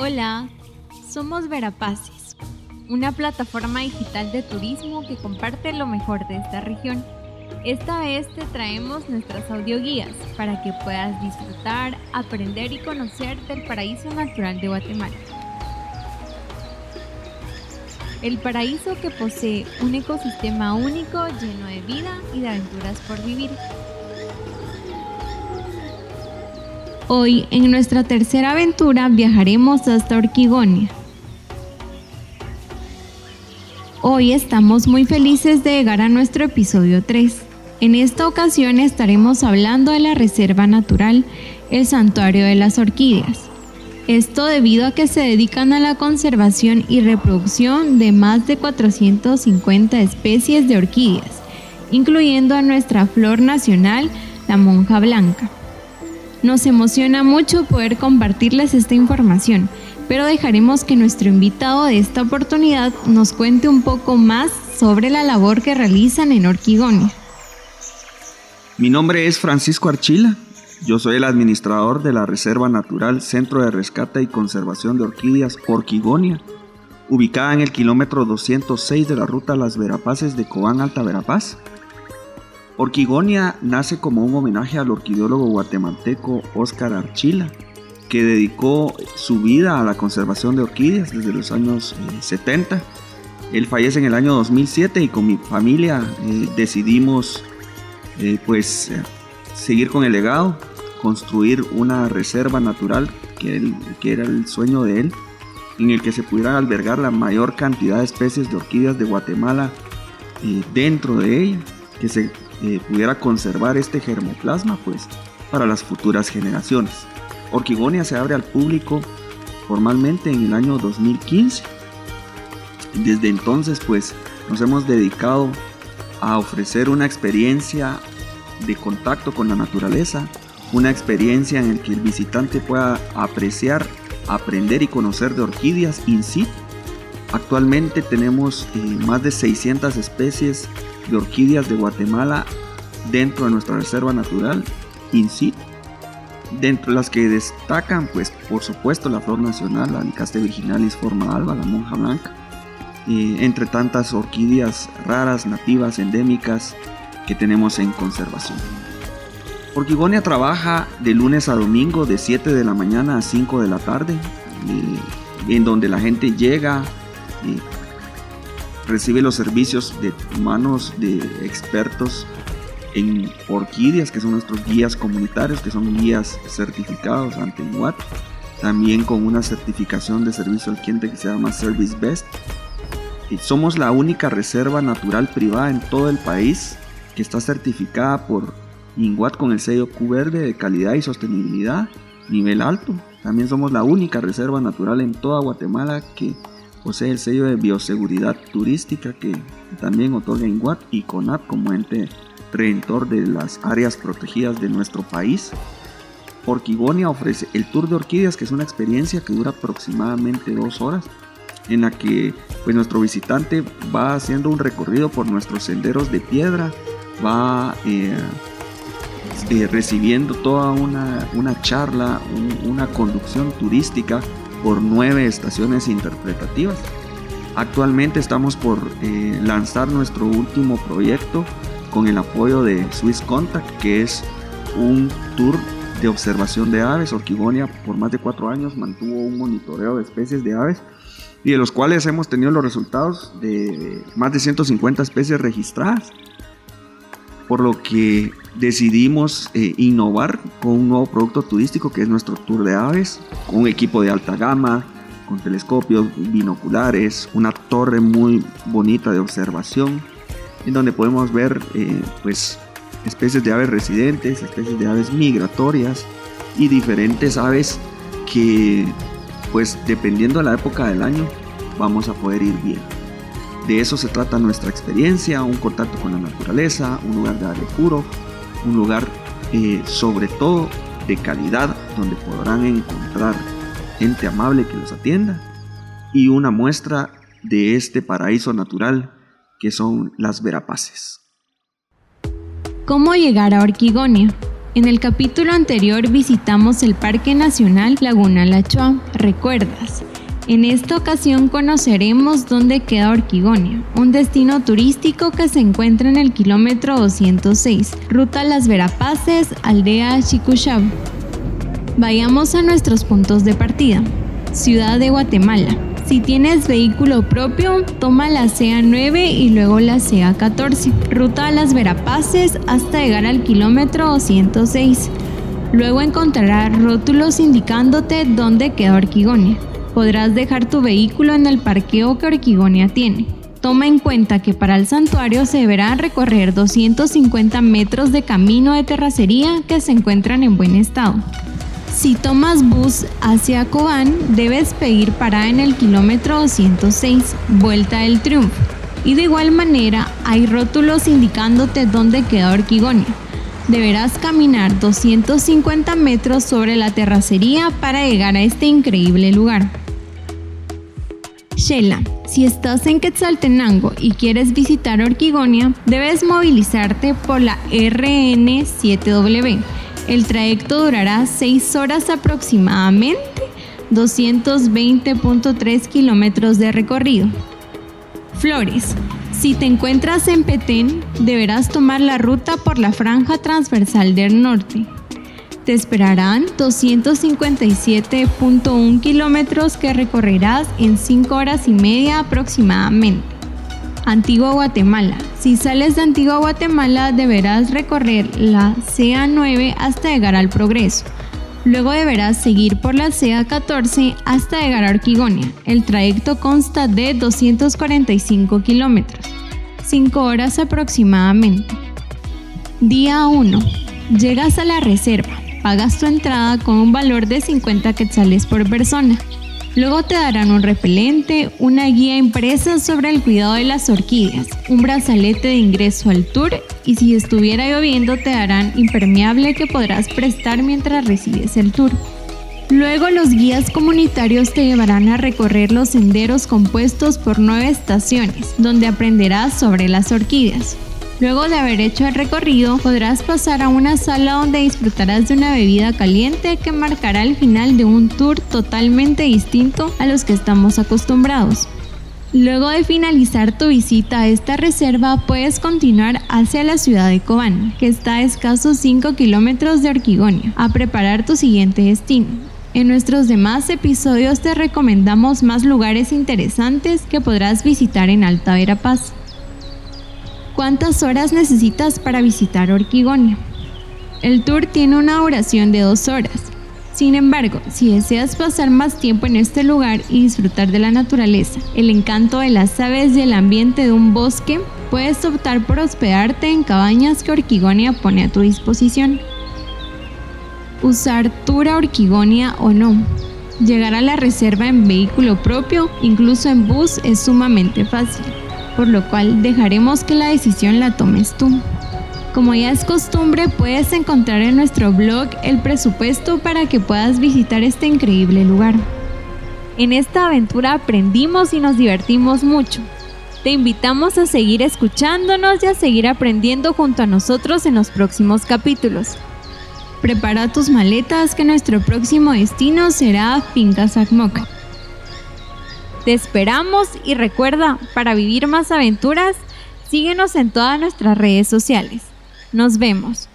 Hola, somos Verapaces, una plataforma digital de turismo que comparte lo mejor de esta región. Esta vez te traemos nuestras audioguías para que puedas disfrutar, aprender y conocer del paraíso natural de Guatemala. El paraíso que posee un ecosistema único lleno de vida y de aventuras por vivir. Hoy, en nuestra tercera aventura, viajaremos hasta Orquigonia. Hoy estamos muy felices de llegar a nuestro episodio 3. En esta ocasión estaremos hablando de la Reserva Natural, el Santuario de las Orquídeas. Esto debido a que se dedican a la conservación y reproducción de más de 450 especies de orquídeas, incluyendo a nuestra flor nacional, la monja blanca. Nos emociona mucho poder compartirles esta información, pero dejaremos que nuestro invitado de esta oportunidad nos cuente un poco más sobre la labor que realizan en Orquigonia. Mi nombre es Francisco Archila. Yo soy el administrador de la Reserva Natural Centro de Rescate y Conservación de Orquídeas Orquigonia, ubicada en el kilómetro 206 de la ruta Las Verapaces de Cobán Alta Verapaz, Orquigonia nace como un homenaje al orquideólogo guatemalteco Óscar Archila, que dedicó su vida a la conservación de orquídeas desde los años 70. Eh, Él fallece en el año 2007 y con mi familia eh, decidimos eh, pues seguir con el legado, construir una reserva natural que, era el sueño de él, en el que se pudiera albergar la mayor cantidad de especies de orquídeas de Guatemala dentro de ella, que se eh, pudiera conservar este germoplasma pues para las futuras generaciones. Orquigonia se abre al público formalmente en el año 2015. Desde entonces pues nos hemos dedicado a ofrecer una experiencia de contacto con la naturaleza, una experiencia en la que el visitante pueda apreciar, aprender y conocer de orquídeas in situ. Actualmente tenemos eh, más de 600 especies de orquídeas de Guatemala dentro de nuestra reserva natural in situ. Dentro de las que destacan, pues por supuesto, la flor nacional, la Nicaste virginalis forma alba, la monja blanca, entre tantas orquídeas raras, nativas, endémicas que tenemos en conservación. Orquigonia trabaja de lunes a domingo de 7 de la mañana a 5 de la tarde, en donde la gente llega, recibe los servicios de manos de expertos en orquídeas, que son nuestros guías comunitarios, que son guías certificados ante INWAT, también con una certificación de servicio al cliente que se llama Service Best. Y somos la única reserva natural privada en todo el país que está certificada por INWAT con el sello Q verde de calidad y sostenibilidad nivel alto. También somos la única reserva natural en toda Guatemala que posee el sello de bioseguridad turística que también otorga INWAT y CONAP como ente redentor de las áreas protegidas de nuestro país. Orquigonia ofrece el Tour de Orquídeas, que es una experiencia que dura aproximadamente dos horas, en la que pues, nuestro visitante va haciendo un recorrido por nuestros senderos de piedra, va eh, eh, recibiendo toda una, una charla, una conducción turística por nueve estaciones interpretativas. Actualmente estamos por eh, lanzar nuestro último proyecto con el apoyo de Swiss Contact, que es un tour de observación de aves. Orquigonia por más de cuatro años mantuvo un monitoreo de especies de aves y de los cuales hemos tenido los resultados de más de 150 especies registradas. Por lo que decidimos eh, innovar con un nuevo producto turístico que es nuestro tour de aves, con un equipo de alta gama, con telescopios binoculares, una torre muy bonita de observación en donde podemos ver eh, pues, especies de aves residentes, especies de aves migratorias y diferentes aves que pues dependiendo de la época del año vamos a poder ir bien. De eso se trata nuestra experiencia, un contacto con la naturaleza, un lugar de aire puro, un lugar eh, sobre todo de calidad donde podrán encontrar gente amable que los atienda y una muestra de este paraíso natural que son las Verapaces. ¿Cómo llegar a Orquigonia? En el capítulo anterior visitamos el Parque Nacional Laguna Lachua, ¿recuerdas? En esta ocasión conoceremos dónde queda Orquigonia, un destino turístico que se encuentra en el kilómetro 206, ruta Las Verapaces, aldea Chicuchab. Vayamos a nuestros puntos de partida. Ciudad de Guatemala. Si tienes vehículo propio, toma la CA9 y luego la CA14. Ruta a las Verapaces hasta llegar al kilómetro 206. Luego encontrarás rótulos indicándote dónde queda Orquigonia. Podrás dejar tu vehículo en el parqueo que Orquigonia tiene. Toma en cuenta que para el santuario se deberán recorrer 250 metros de camino de terracería que se encuentran en buen estado. Si tomas bus hacia Cobán, debes pedir parada en el kilómetro 206, Vuelta del Triunfo. Y de igual manera, hay rótulos indicándote dónde queda Orquigonia. Deberás caminar 250 metros sobre la terracería para llegar a este increíble lugar. Shela, si estás en Quetzaltenango y quieres visitar Orquigonia, debes movilizarte por la RN7W el trayecto durará 6 horas aproximadamente, 220.3 kilómetros de recorrido. Flores. Si te encuentras en Petén, deberás tomar la ruta por la franja transversal del norte. Te esperarán 257.1 kilómetros que recorrerás en 5 horas y media aproximadamente. Antigua Guatemala. Si sales de Antigua Guatemala deberás recorrer la CA9 hasta llegar al Progreso. Luego deberás seguir por la CA14 hasta llegar a Orquigonia. El trayecto consta de 245 kilómetros, 5 horas aproximadamente. Día 1. Llegas a la reserva. Pagas tu entrada con un valor de 50 quetzales por persona. Luego te darán un repelente, una guía impresa sobre el cuidado de las orquídeas, un brazalete de ingreso al tour y si estuviera lloviendo te darán impermeable que podrás prestar mientras recibes el tour. Luego los guías comunitarios te llevarán a recorrer los senderos compuestos por nueve estaciones, donde aprenderás sobre las orquídeas. Luego de haber hecho el recorrido, podrás pasar a una sala donde disfrutarás de una bebida caliente que marcará el final de un tour totalmente distinto a los que estamos acostumbrados. Luego de finalizar tu visita a esta reserva, puedes continuar hacia la ciudad de Cobán, que está a escasos 5 kilómetros de Orquigonia, a preparar tu siguiente destino. En nuestros demás episodios te recomendamos más lugares interesantes que podrás visitar en Alta Verapaz. ¿Cuántas horas necesitas para visitar Orquigonia? El tour tiene una duración de dos horas. Sin embargo, si deseas pasar más tiempo en este lugar y disfrutar de la naturaleza, el encanto de las aves y el ambiente de un bosque, puedes optar por hospedarte en cabañas que Orquigonia pone a tu disposición. Usar Tour a Orquigonia o no. Llegar a la reserva en vehículo propio, incluso en bus, es sumamente fácil por lo cual dejaremos que la decisión la tomes tú. Como ya es costumbre, puedes encontrar en nuestro blog el presupuesto para que puedas visitar este increíble lugar. En esta aventura aprendimos y nos divertimos mucho. Te invitamos a seguir escuchándonos y a seguir aprendiendo junto a nosotros en los próximos capítulos. Prepara tus maletas que nuestro próximo destino será Finca Sacmoca. Te esperamos y recuerda, para vivir más aventuras, síguenos en todas nuestras redes sociales. Nos vemos.